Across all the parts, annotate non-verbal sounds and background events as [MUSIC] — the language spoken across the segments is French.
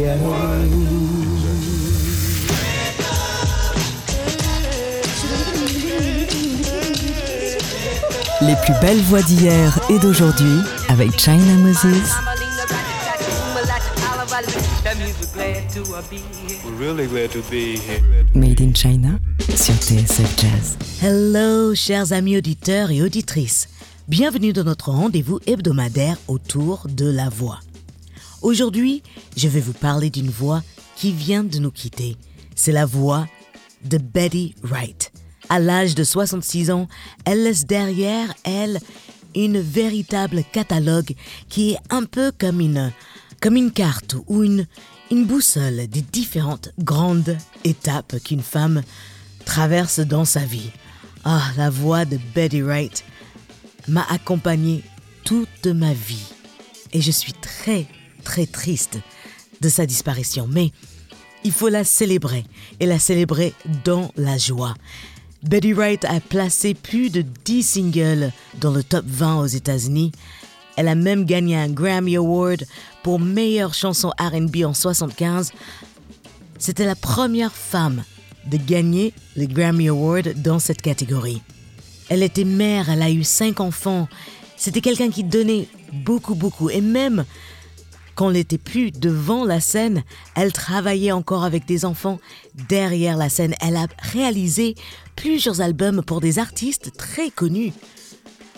Les plus belles voix d'hier et d'aujourd'hui avec China Moses. Made in China sur TSF Jazz. Hello, chers amis auditeurs et auditrices. Bienvenue dans notre rendez-vous hebdomadaire autour de la voix. Aujourd'hui, je vais vous parler d'une voix qui vient de nous quitter. C'est la voix de Betty Wright. À l'âge de 66 ans, elle laisse derrière elle une véritable catalogue qui est un peu comme une, comme une carte ou une, une boussole des différentes grandes étapes qu'une femme traverse dans sa vie. Ah, la voix de Betty Wright m'a accompagnée toute ma vie. Et je suis très, très triste de sa disparition. Mais il faut la célébrer et la célébrer dans la joie. Betty Wright a placé plus de 10 singles dans le top 20 aux États-Unis. Elle a même gagné un Grammy Award pour meilleure chanson RB en 75. C'était la première femme de gagner le Grammy Award dans cette catégorie. Elle était mère, elle a eu cinq enfants. C'était quelqu'un qui donnait beaucoup, beaucoup. Et même quand n'était plus devant la scène, elle travaillait encore avec des enfants derrière la scène. Elle a réalisé plusieurs albums pour des artistes très connus.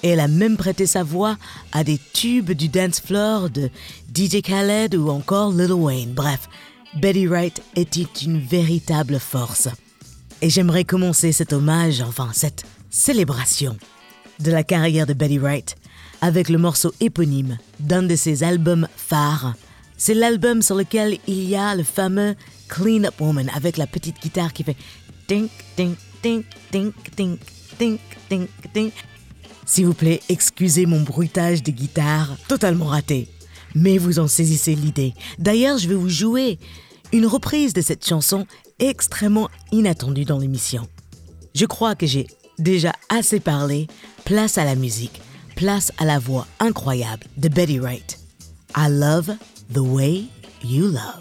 Et elle a même prêté sa voix à des tubes du dance floor de DJ Khaled ou encore Lil Wayne. Bref, Betty Wright était une véritable force. Et j'aimerais commencer cet hommage, enfin cette célébration de la carrière de Betty Wright avec le morceau éponyme d'un de ses albums phares. C'est l'album sur lequel il y a le fameux Clean Up Woman avec la petite guitare qui fait tink, tink, tink, tink, tink, tink, tink, tink. S'il vous plaît, excusez mon bruitage de guitare totalement raté. Mais vous en saisissez l'idée. D'ailleurs, je vais vous jouer une reprise de cette chanson extrêmement inattendue dans l'émission. Je crois que j'ai déjà assez parlé. Place à la musique. Place à la voix incroyable de Betty Wright. I love the way you love.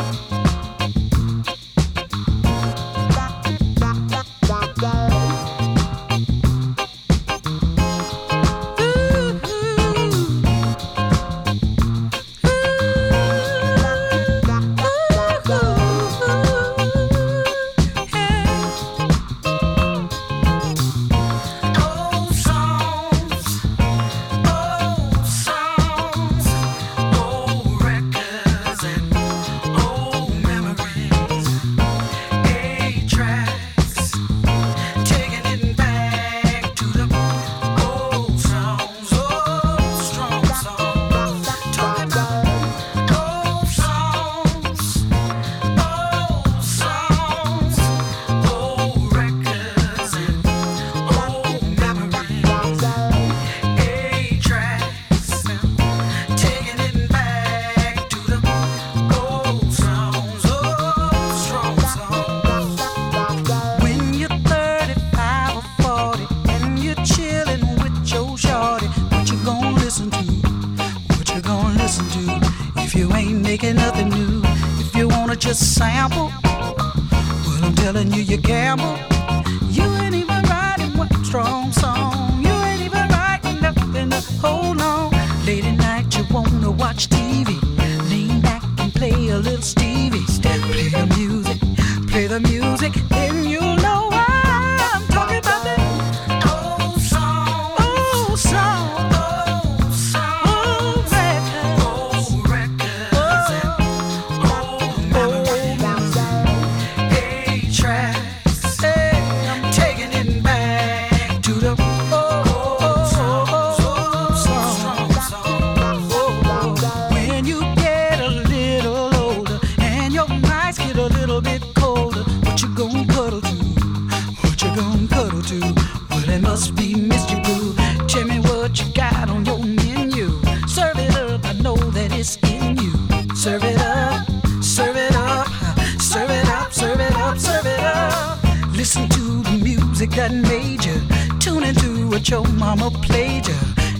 that made you tune into what your mama played you.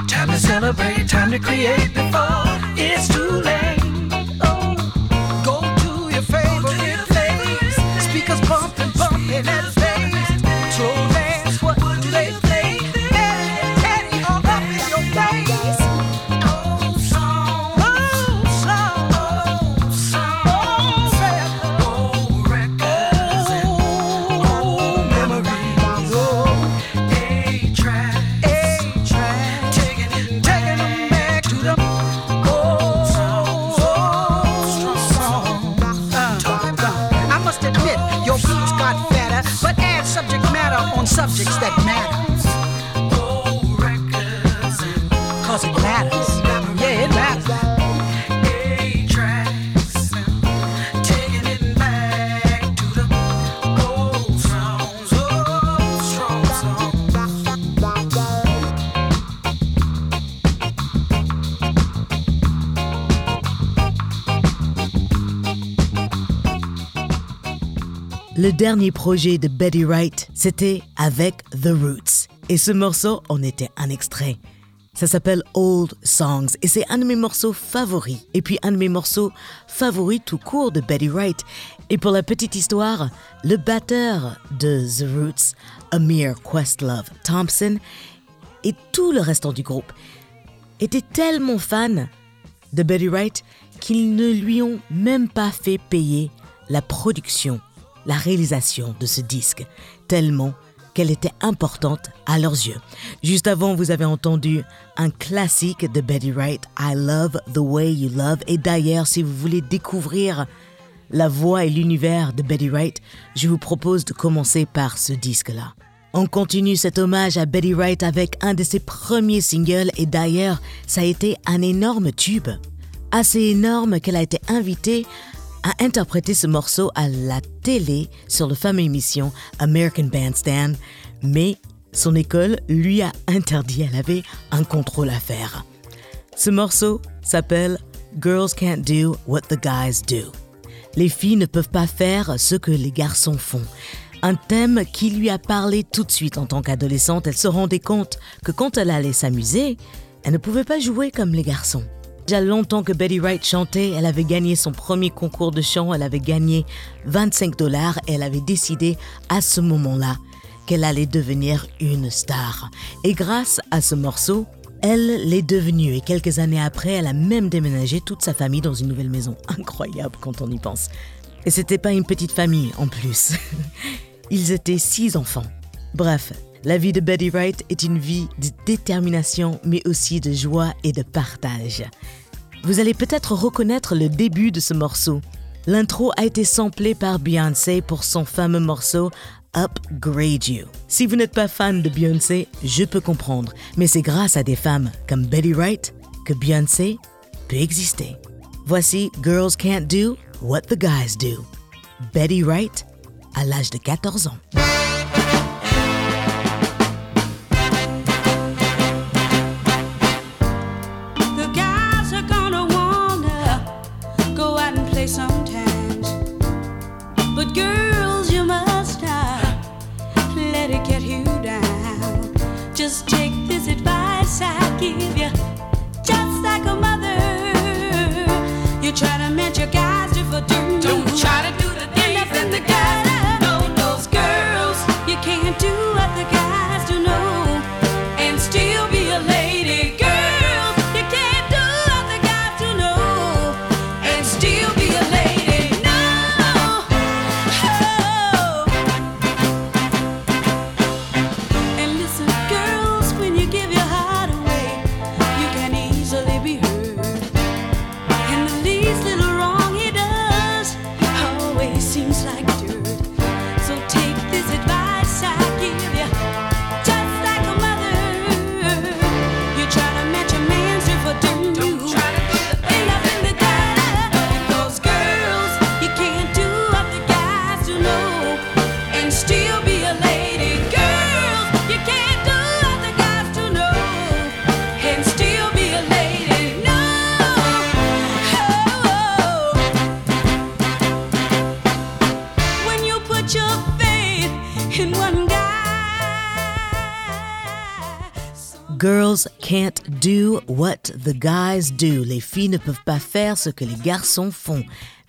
Time to celebrate, time to create before it's too late. Le dernier projet de Betty Wright, c'était avec The Roots. Et ce morceau en était un extrait. Ça s'appelle Old Songs et c'est un de mes morceaux favoris. Et puis un de mes morceaux favoris tout court de Betty Wright. Et pour la petite histoire, le batteur de The Roots, Amir Questlove Thompson, et tout le restant du groupe étaient tellement fans de Betty Wright qu'ils ne lui ont même pas fait payer la production la réalisation de ce disque, tellement qu'elle était importante à leurs yeux. Juste avant, vous avez entendu un classique de Betty Wright, I Love the Way You Love. Et d'ailleurs, si vous voulez découvrir la voix et l'univers de Betty Wright, je vous propose de commencer par ce disque-là. On continue cet hommage à Betty Wright avec un de ses premiers singles et d'ailleurs, ça a été un énorme tube. Assez énorme qu'elle a été invitée a interprété ce morceau à la télé sur la fameuse émission American Bandstand, mais son école lui a interdit, elle avait un contrôle à faire. Ce morceau s'appelle Girls Can't Do What the Guys Do. Les filles ne peuvent pas faire ce que les garçons font. Un thème qui lui a parlé tout de suite en tant qu'adolescente. Elle se rendait compte que quand elle allait s'amuser, elle ne pouvait pas jouer comme les garçons. Déjà longtemps que Betty Wright chantait, elle avait gagné son premier concours de chant, elle avait gagné 25 dollars et elle avait décidé à ce moment-là qu'elle allait devenir une star. Et grâce à ce morceau, elle l'est devenue et quelques années après, elle a même déménagé toute sa famille dans une nouvelle maison. [LAUGHS] Incroyable quand on y pense. Et c'était pas une petite famille en plus. [LAUGHS] Ils étaient six enfants. Bref, la vie de Betty Wright est une vie de détermination, mais aussi de joie et de partage. Vous allez peut-être reconnaître le début de ce morceau. L'intro a été samplé par Beyoncé pour son fameux morceau Upgrade You. Si vous n'êtes pas fan de Beyoncé, je peux comprendre, mais c'est grâce à des femmes comme Betty Wright que Beyoncé peut exister. Voici Girls Can't Do What the Guys Do. Betty Wright à l'âge de 14 ans. What the guys do. Les filles ne peuvent pas faire ce que les garçons font.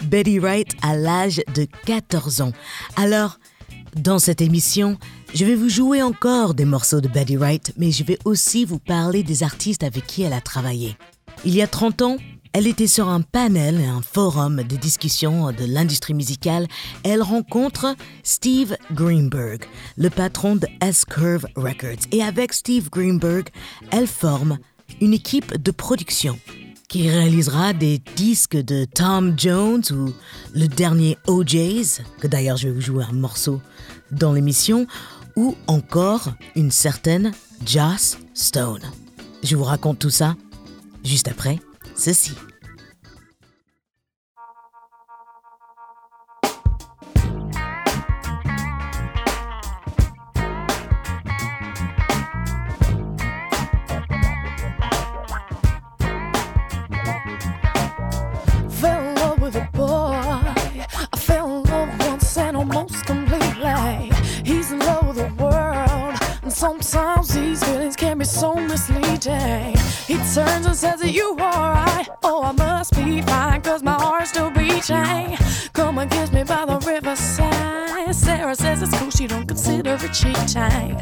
Betty Wright à l'âge de 14 ans. Alors, dans cette émission, je vais vous jouer encore des morceaux de Betty Wright, mais je vais aussi vous parler des artistes avec qui elle a travaillé. Il y a 30 ans, elle était sur un panel, un forum de discussion de l'industrie musicale. Elle rencontre Steve Greenberg, le patron de S-Curve Records. Et avec Steve Greenberg, elle forme une équipe de production qui réalisera des disques de Tom Jones ou le dernier OJ's, que d'ailleurs je vais vous jouer un morceau dans l'émission, ou encore une certaine Joss Stone. Je vous raconte tout ça juste après ceci. Consider it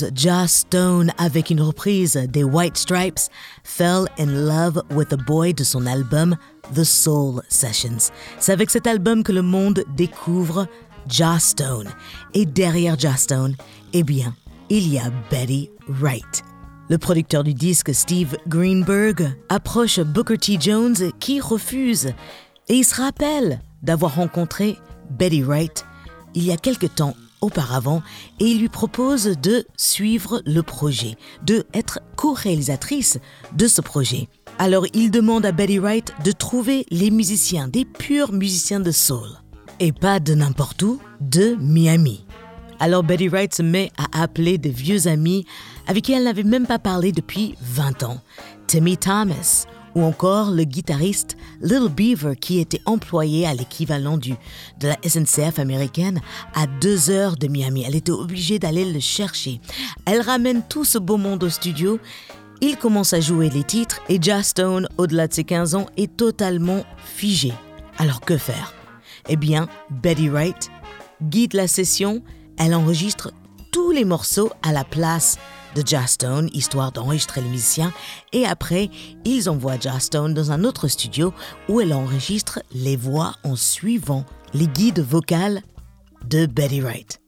chanteuse Joss Stone avec une reprise des White Stripes fell in love with a boy de son album The Soul Sessions. C'est avec cet album que le monde découvre Joss Stone. Et derrière Joss Stone, eh bien, il y a Betty Wright. Le producteur du disque, Steve Greenberg, approche Booker T. Jones qui refuse. Et il se rappelle d'avoir rencontré Betty Wright il y a quelque temps auparavant et il lui propose de suivre le projet, de être co-réalisatrice de ce projet. Alors il demande à Betty Wright de trouver les musiciens, des purs musiciens de soul. Et pas de n'importe où, de Miami. Alors Betty Wright se met à appeler des vieux amis avec qui elle n'avait même pas parlé depuis 20 ans. Timmy Thomas, ou encore le guitariste Little Beaver qui était employé à l'équivalent du de la SNCF américaine à deux heures de Miami. Elle était obligée d'aller le chercher. Elle ramène tout ce beau monde au studio. Il commence à jouer les titres et Joss Stone, au-delà de ses 15 ans, est totalement figé. Alors que faire? Eh bien, Betty Wright guide la session. Elle enregistre tous les morceaux à la place de Joss Stone, histoire d'enregistrer les musiciens, et après, ils envoient Joss Stone dans un autre studio où elle enregistre les voix en suivant les guides vocales de Betty Wright.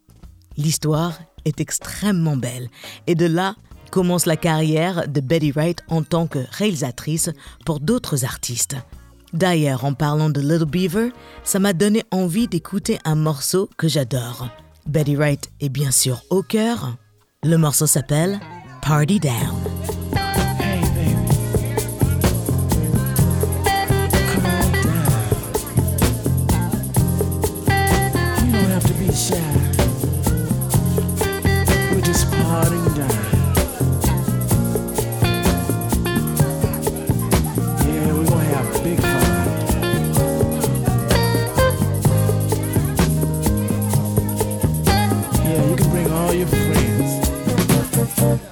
L'histoire est extrêmement belle, et de là commence la carrière de Betty Wright en tant que réalisatrice pour d'autres artistes. D'ailleurs, en parlant de Little Beaver, ça m'a donné envie d'écouter un morceau que j'adore. Betty Wright est bien sûr au cœur, le morceau s'appelle Party Down. Shy. We're just partying Yeah, you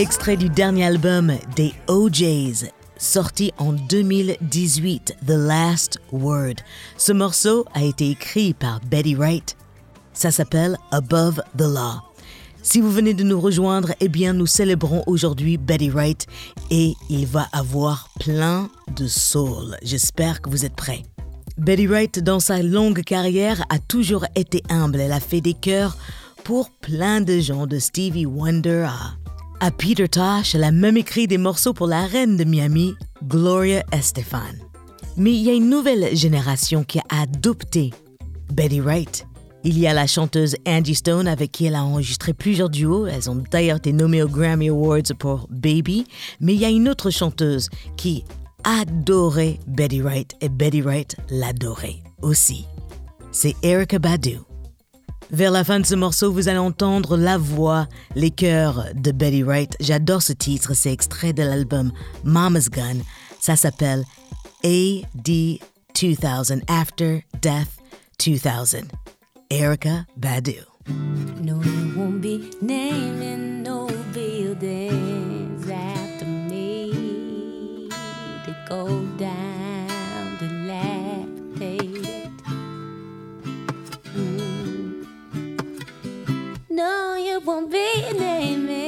Extrait du dernier album des OJs, sorti en 2018, The Last Word. Ce morceau a été écrit par Betty Wright. Ça s'appelle Above the Law. Si vous venez de nous rejoindre, eh bien nous célébrons aujourd'hui Betty Wright et il va avoir plein de soul. J'espère que vous êtes prêts. Betty Wright, dans sa longue carrière, a toujours été humble. Elle a fait des chœurs pour plein de gens, de Stevie Wonder à, à Peter Tosh. Elle a même écrit des morceaux pour la reine de Miami, Gloria Estefan. Mais il y a une nouvelle génération qui a adopté Betty Wright. Il y a la chanteuse Angie Stone avec qui elle a enregistré plusieurs duos. Elles ont d'ailleurs été nommées aux Grammy Awards pour Baby. Mais il y a une autre chanteuse qui adorait Betty Wright et Betty Wright l'adorait aussi. C'est Erica Badu. Vers la fin de ce morceau, vous allez entendre la voix, les chœurs de Betty Wright. J'adore ce titre, c'est extrait de l'album Mama's Gun. Ça s'appelle AD 2000, After Death 2000. Erica Badu. No, won't be naming no buildings after me No, you won't be naming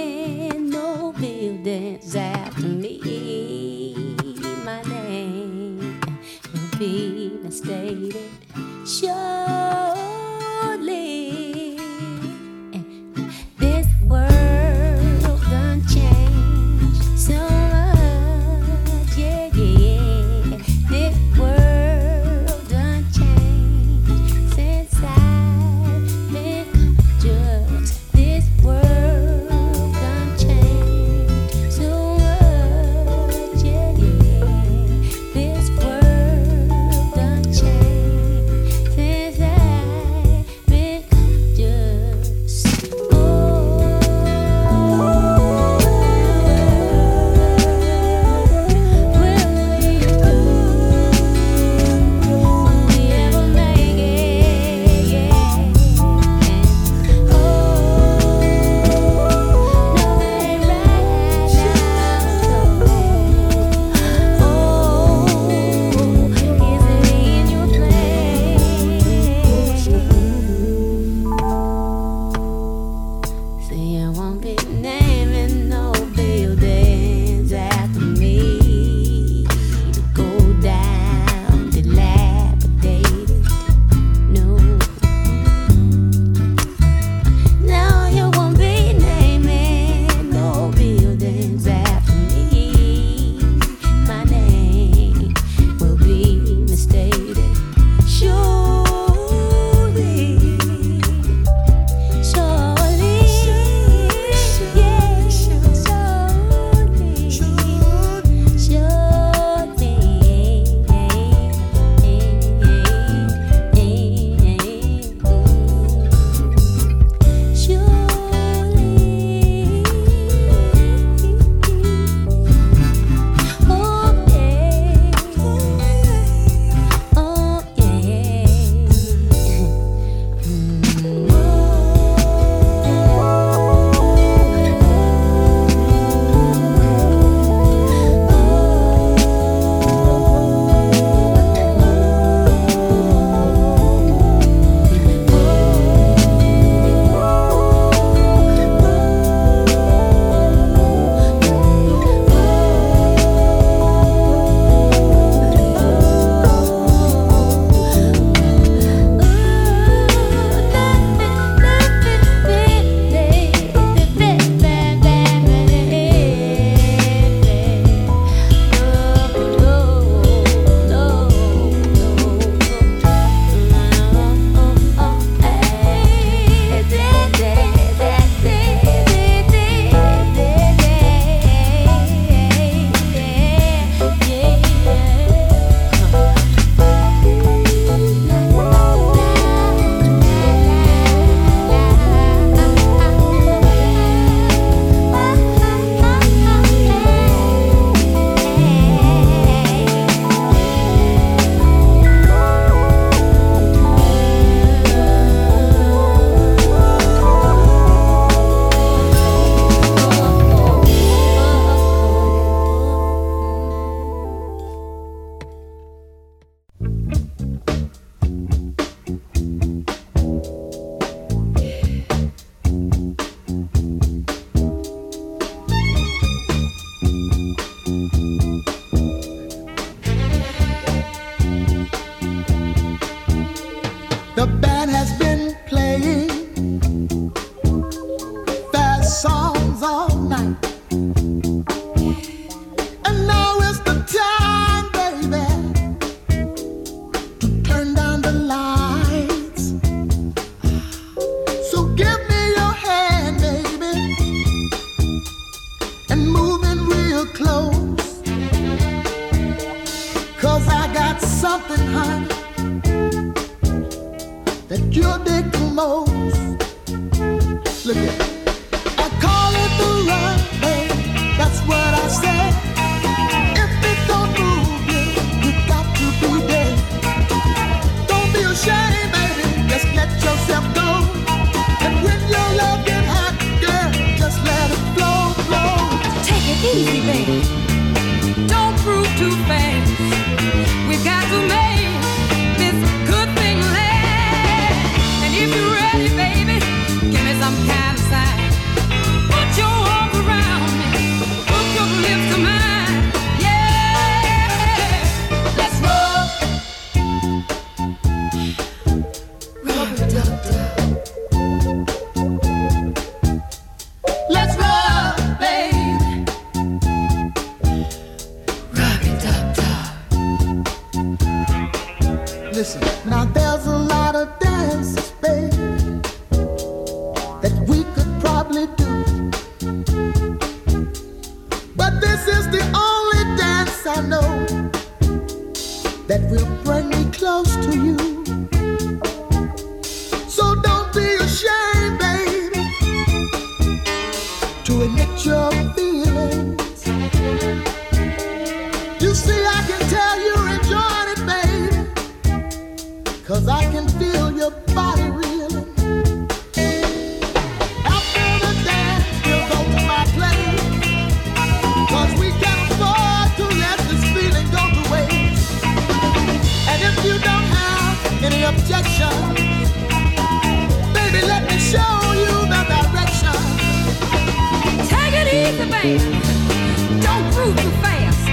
Don't move too fast.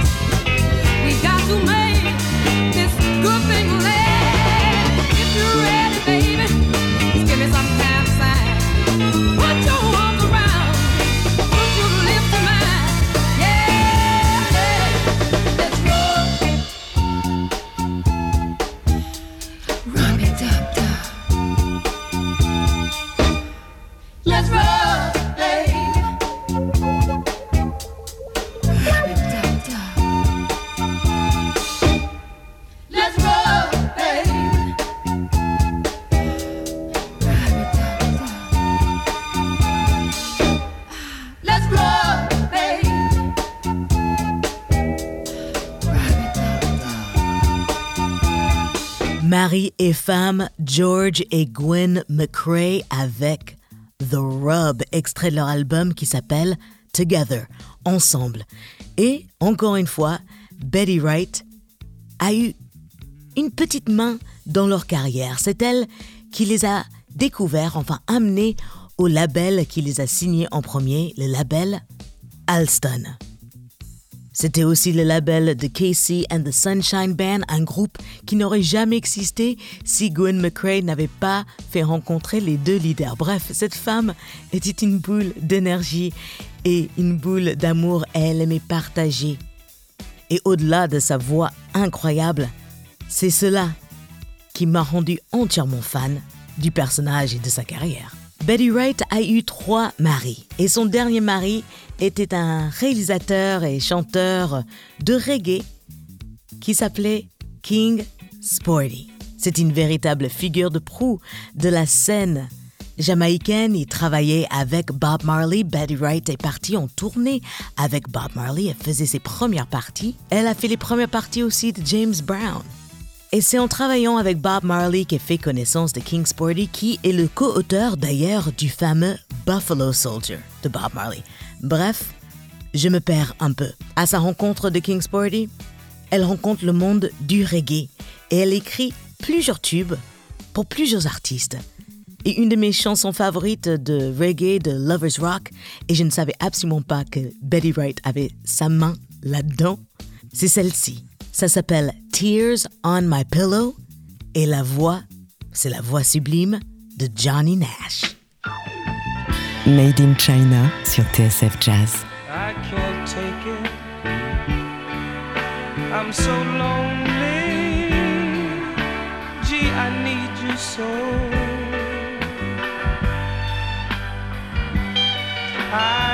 We got to make this good thing Mari et femme, George et Gwen McCrae avec The Rub, extrait de leur album qui s'appelle Together, ensemble. Et encore une fois, Betty Wright a eu une petite main dans leur carrière. C'est elle qui les a découverts, enfin amenés au label qui les a signés en premier, le label Alston. C'était aussi le label de Casey and the Sunshine Band, un groupe qui n'aurait jamais existé si Gwen McCrae n'avait pas fait rencontrer les deux leaders. Bref, cette femme était une boule d'énergie et une boule d'amour. Elle aimait partager. Et au-delà de sa voix incroyable, c'est cela qui m'a rendu entièrement fan du personnage et de sa carrière. Betty Wright a eu trois maris et son dernier mari était un réalisateur et chanteur de reggae qui s'appelait King Sporty. C'est une véritable figure de proue de la scène jamaïcaine. Il travaillait avec Bob Marley. Betty Wright est partie en tournée avec Bob Marley. Elle faisait ses premières parties. Elle a fait les premières parties aussi de James Brown. Et c'est en travaillant avec Bob Marley qu'elle fait connaissance de King Sporty, qui est le co-auteur d'ailleurs du fameux Buffalo Soldier de Bob Marley. Bref, je me perds un peu. À sa rencontre de King Sporty, elle rencontre le monde du reggae et elle écrit plusieurs tubes pour plusieurs artistes. Et une de mes chansons favorites de reggae, de Lovers Rock, et je ne savais absolument pas que Betty Wright avait sa main là-dedans, c'est celle-ci. Ça s'appelle Tears on My Pillow et la voix, c'est la voix sublime de Johnny Nash. Made in China sur TSF Jazz. I can't take it. I'm so lonely. Gee, I need you so. I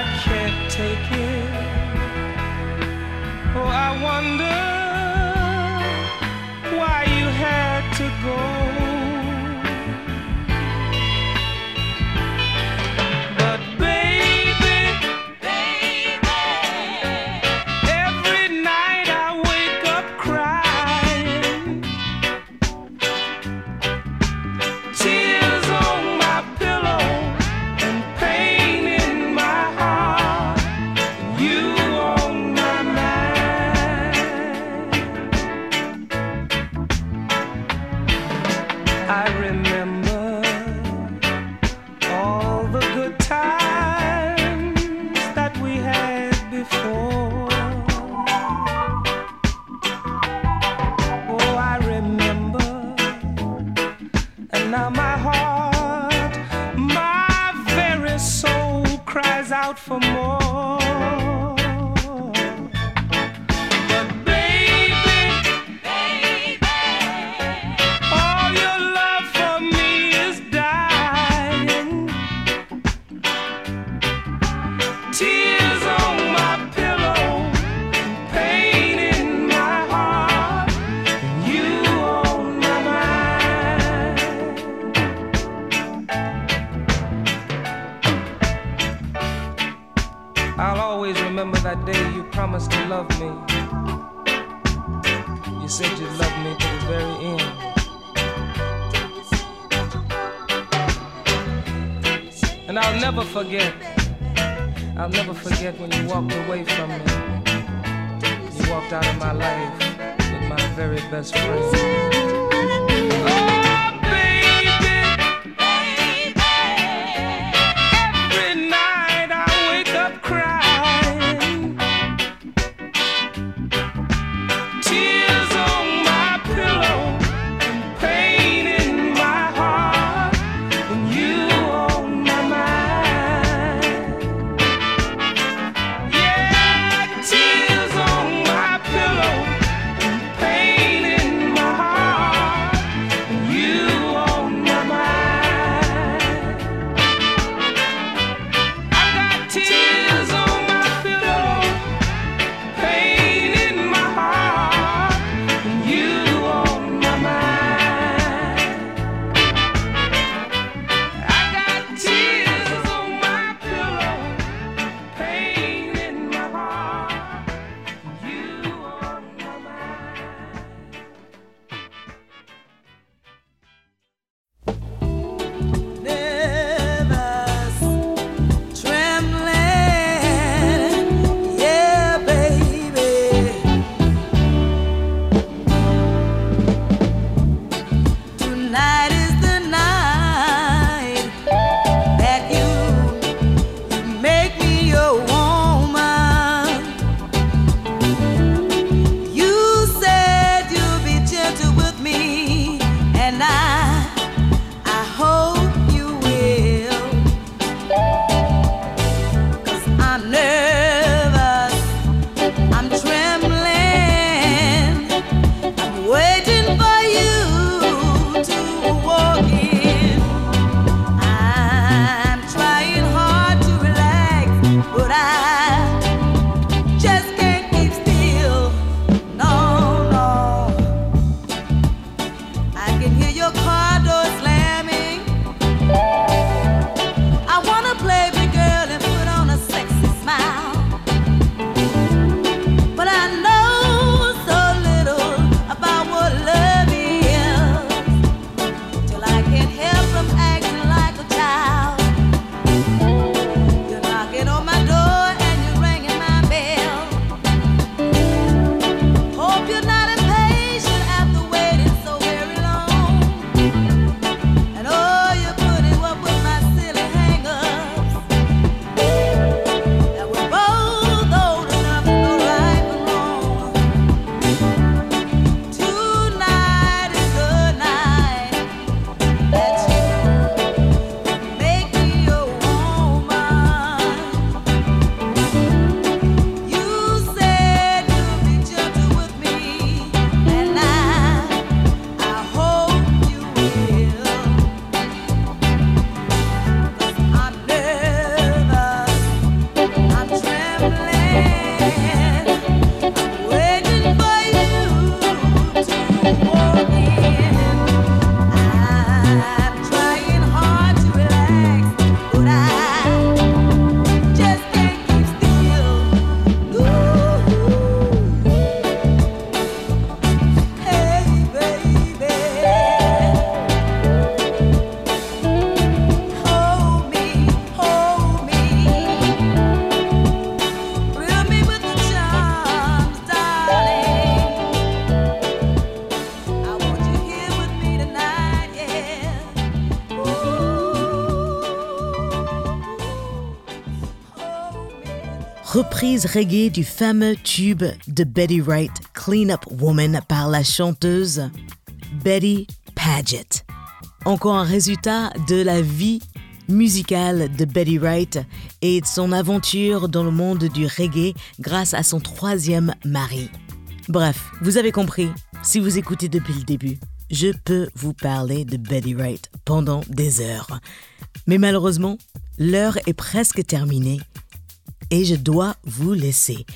day you promised to love me. You said you loved me to the very end. And I'll never forget. I'll never forget when you walked away from me. You walked out of my life with my very best friend. reggae du fameux tube de Betty Wright, Clean Up Woman, par la chanteuse Betty Paget. Encore un résultat de la vie musicale de Betty Wright et de son aventure dans le monde du reggae grâce à son troisième mari. Bref, vous avez compris, si vous écoutez depuis le début, je peux vous parler de Betty Wright pendant des heures. Mais malheureusement, l'heure est presque terminée et je dois vous laisser.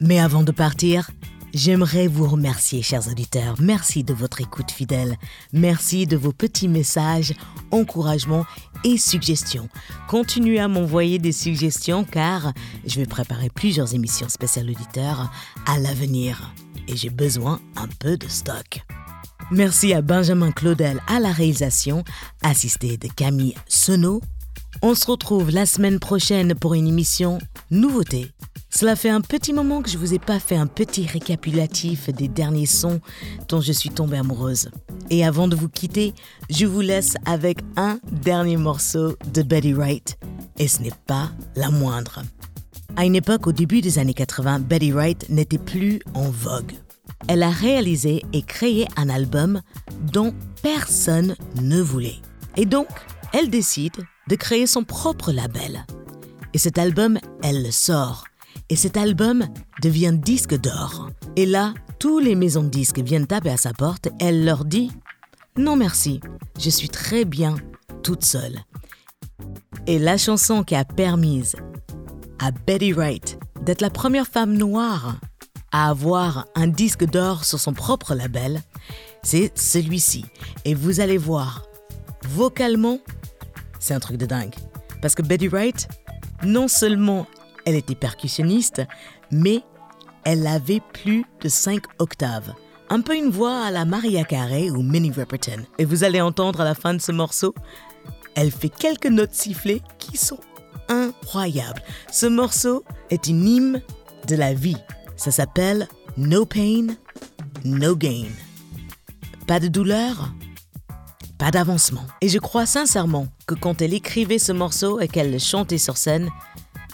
Mais avant de partir, j'aimerais vous remercier, chers auditeurs. Merci de votre écoute fidèle. Merci de vos petits messages, encouragements et suggestions. Continuez à m'envoyer des suggestions car je vais préparer plusieurs émissions spéciales auditeurs à l'avenir et j'ai besoin un peu de stock. Merci à Benjamin Claudel à la réalisation, assisté de Camille Senot. On se retrouve la semaine prochaine pour une émission nouveauté. Cela fait un petit moment que je vous ai pas fait un petit récapitulatif des derniers sons dont je suis tombée amoureuse. Et avant de vous quitter, je vous laisse avec un dernier morceau de Betty Wright. Et ce n'est pas la moindre. À une époque, au début des années 80, Betty Wright n'était plus en vogue. Elle a réalisé et créé un album dont personne ne voulait. Et donc, elle décide de créer son propre label. Et cet album, elle le sort. Et cet album devient disque d'or. Et là, tous les maisons de disques viennent taper à sa porte. Elle leur dit Non merci, je suis très bien toute seule. Et la chanson qui a permis à Betty Wright d'être la première femme noire à avoir un disque d'or sur son propre label, c'est celui-ci. Et vous allez voir, vocalement, c'est un truc de dingue. Parce que Betty Wright, non seulement elle était percussionniste, mais elle avait plus de 5 octaves. Un peu une voix à la Maria Carey ou Minnie Riperton. Et vous allez entendre à la fin de ce morceau, elle fait quelques notes sifflées qui sont incroyables. Ce morceau est une hymne de la vie. Ça s'appelle No Pain, No Gain. Pas de douleur, pas d'avancement. Et je crois sincèrement que quand elle écrivait ce morceau et qu'elle le chantait sur scène,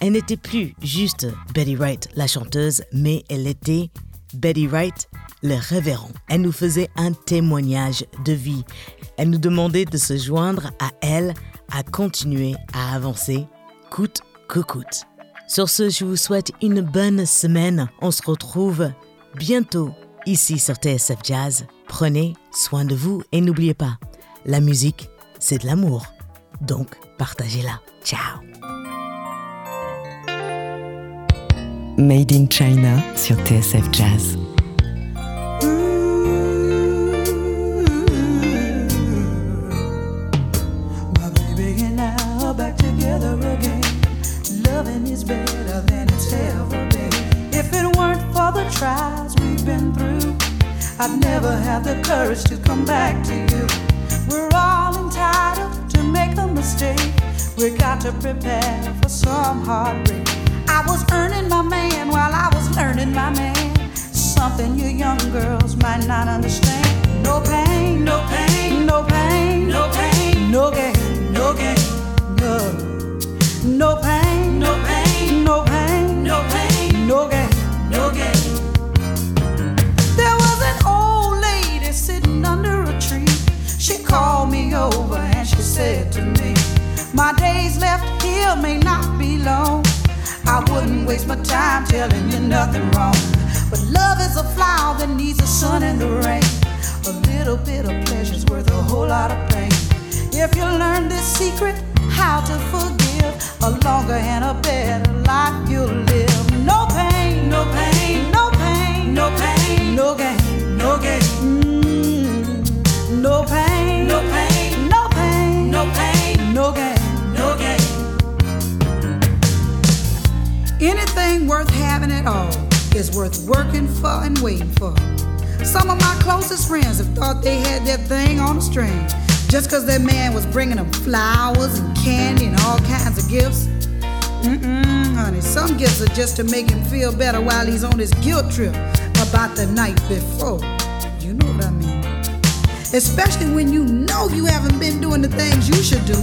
elle n'était plus juste Betty Wright, la chanteuse, mais elle était Betty Wright, le révérend. Elle nous faisait un témoignage de vie. Elle nous demandait de se joindre à elle, à continuer à avancer, coûte que coûte. Sur ce, je vous souhaite une bonne semaine. On se retrouve bientôt ici sur TSF Jazz. Prenez soin de vous et n'oubliez pas, la musique, c'est de l'amour. Donc, partagez-la. Ciao Made in China sur TSF Jazz. My baby and I are back together again. Loving is better than it's ever been. If it weren't for the trials we've been through, I'd never have the courage to come back to you. We're all entitled to make a mistake. We got to prepare for some heartbreak. I was earning my man while I was learning my man. Something you young girls might not understand. No pain, no pain, no pain, no pain, no gain, no gain, no. No pain, no pain, My days left here may not be long. I wouldn't waste my time telling you nothing wrong. But love is a flower that needs the sun and the rain. A little bit of pleasure's worth a whole lot of pain. If you learn this secret, how to forgive, a longer and a better life you'll live. No pain, no pain, no pain, no pain, no gain, no gain. Mm, no pain, Anything worth having at all is worth working for and waiting for. Some of my closest friends have thought they had their thing on a string just because their man was bringing them flowers and candy and all kinds of gifts. Mm-mm, honey, some gifts are just to make him feel better while he's on his guilt trip about the night before. You know what I mean? Especially when you know you haven't been doing the things you should do.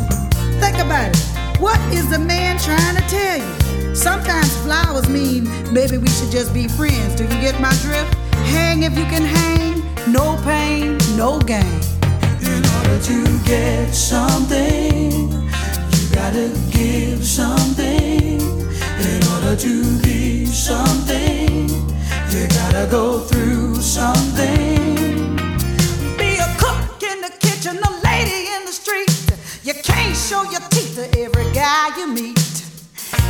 Think about it. What is the man trying to tell you? Sometimes flowers mean maybe we should just be friends. Do you get my drift? Hang if you can hang, no pain, no gain. In order to get something, you gotta give something. In order to be something, you gotta go through something. Be a cook in the kitchen, a lady in the street. You can't show your teeth to every guy you meet.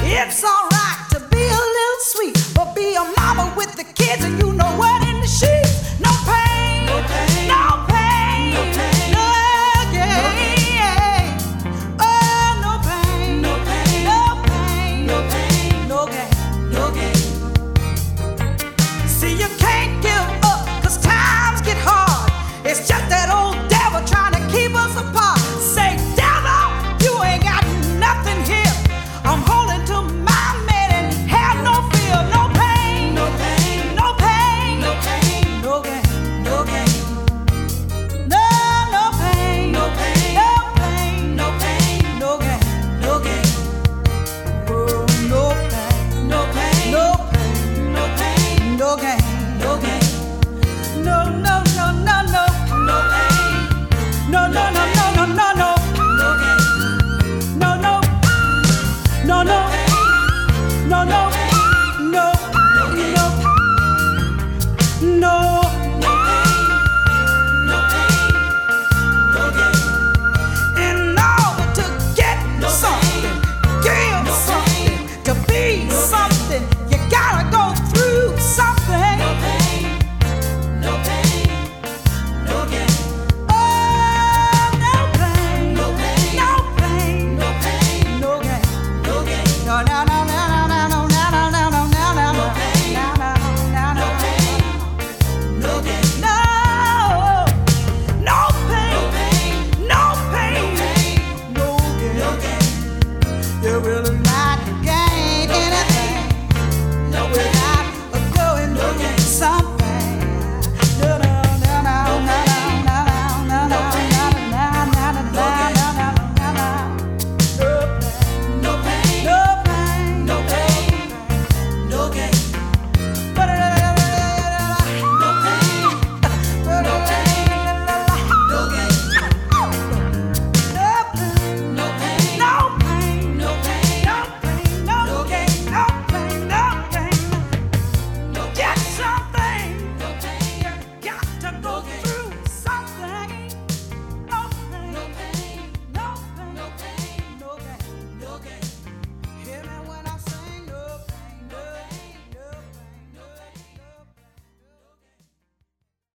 It's alright to be a little sweet, but be a mama with the kids and you know what in the sheets. No pain.